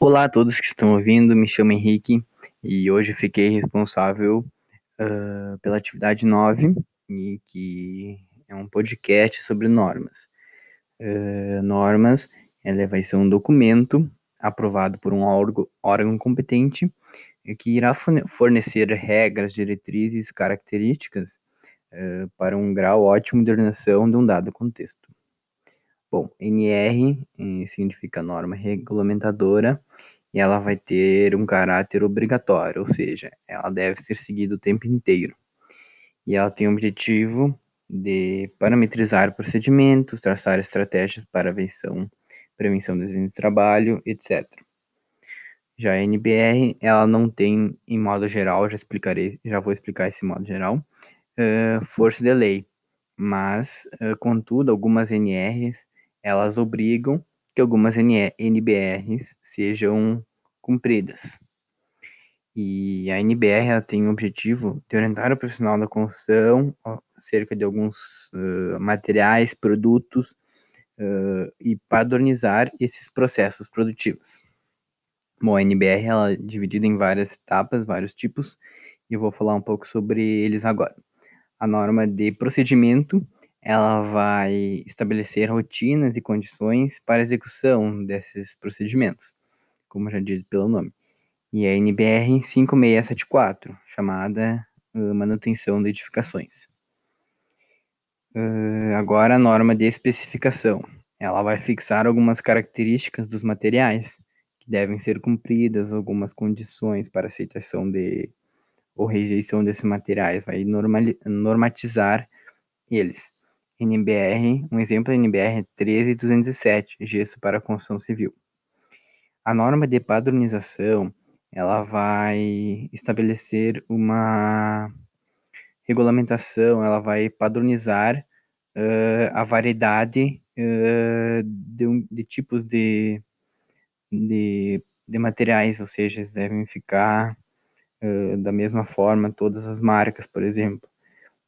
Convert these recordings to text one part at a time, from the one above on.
Olá a todos que estão ouvindo, me chamo Henrique e hoje fiquei responsável uh, pela atividade 9, e que é um podcast sobre normas. Uh, normas, ela vai ser um documento aprovado por um órgão, órgão competente que irá fornecer regras, diretrizes, características uh, para um grau ótimo de ordenação de um dado contexto. Bom, NR eh, significa norma regulamentadora e ela vai ter um caráter obrigatório, ou seja, ela deve ser seguida o tempo inteiro. E ela tem o objetivo de parametrizar procedimentos, traçar estratégias para prevenção, prevenção do de trabalho, etc. Já a NBR, ela não tem, em modo geral, já explicarei, já vou explicar esse modo geral, uh, força de lei. Mas, uh, contudo, algumas NRs elas obrigam que algumas NBRs sejam cumpridas. E a NBR ela tem o objetivo de orientar o profissional da construção acerca de alguns uh, materiais, produtos uh, e padronizar esses processos produtivos. Bom, a NBR ela é dividida em várias etapas, vários tipos, e eu vou falar um pouco sobre eles agora. A norma de procedimento ela vai estabelecer rotinas e condições para execução desses procedimentos, como já dito pelo nome. E a NBR 5674, chamada manutenção de edificações. Agora a norma de especificação. Ela vai fixar algumas características dos materiais que devem ser cumpridas, algumas condições para aceitação de ou rejeição desses materiais, vai normatizar eles. NBR, um exemplo é NBR 13207, gesso para construção civil. A norma de padronização, ela vai estabelecer uma regulamentação, ela vai padronizar uh, a variedade uh, de, de, tipos de, de, de, materiais, ou seja, eles devem ficar uh, da mesma forma todas as marcas, por exemplo.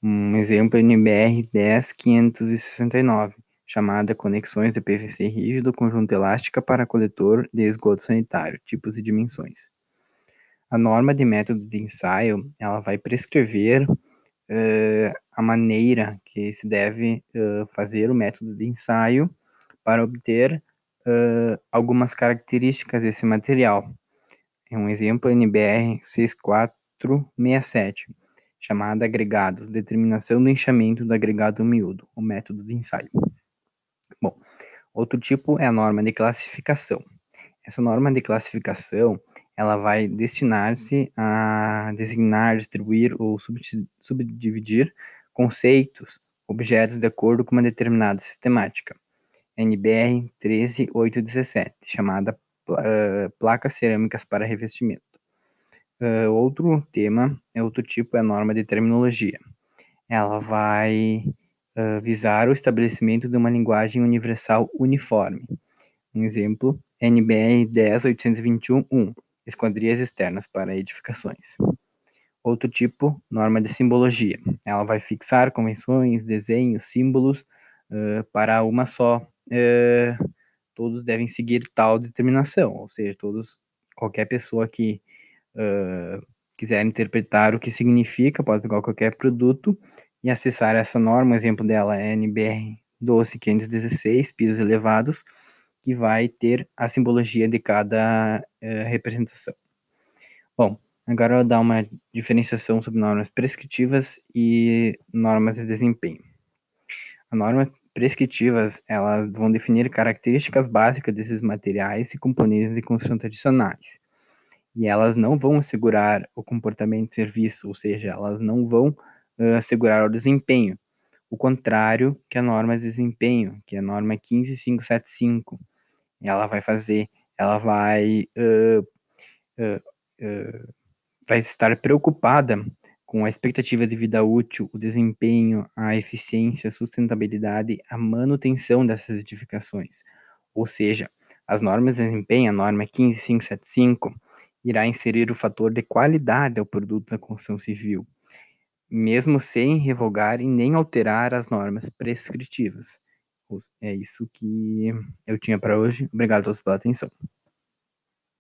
Um exemplo NBR 10569, chamada Conexões de PVC rígido conjunto elástica para coletor de esgoto sanitário, tipos e dimensões. A norma de método de ensaio, ela vai prescrever uh, a maneira que se deve uh, fazer o método de ensaio para obter uh, algumas características desse material. É um exemplo NBR 6467 chamada agregados, determinação do enxamento do agregado miúdo, o método de ensaio. Bom, outro tipo é a norma de classificação. Essa norma de classificação, ela vai destinar-se a designar, distribuir ou subdividir conceitos, objetos de acordo com uma determinada sistemática. NBR 13817, chamada uh, placas cerâmicas para revestimento. Uh, outro tema, é outro tipo, é a norma de terminologia. Ela vai uh, visar o estabelecimento de uma linguagem universal uniforme. Um exemplo, NBR 10821-1, esquadrias externas para edificações. Outro tipo, norma de simbologia. Ela vai fixar convenções, desenhos, símbolos uh, para uma só. todos devem seguir tal determinação, ou seja, todos, qualquer pessoa que uh, quiser interpretar o que significa, pode pegar qualquer produto e acessar essa norma. O exemplo dela é NBR 12516, pisos elevados, que vai ter a simbologia de cada uh, representação. Bom, agora eu vou dar uma diferenciação sobre normas prescritivas e normas de desempenho. As normas prescritivas, elas vão definir características básicas desses materiais e componentes de construção tradicionais e elas não vão assegurar o comportamento de serviço, ou seja, elas não vão uh, assegurar o desempenho. O contrário que a norma de desempenho, que é a norma 15575, ela vai fazer, ela vai, uh, uh, vai estar preocupada com a expectativa de vida útil, o desempenho, a eficiência, a sustentabilidade, a manutenção dessas edificações. Ou seja, as normas de desempenho, a norma 15575, irá inserir o fator de qualidade ao produto da construção civil, mesmo sem revogar e nem alterar as normas prescritivas. É isso que eu tinha para hoje. Obrigado a todos pela atenção.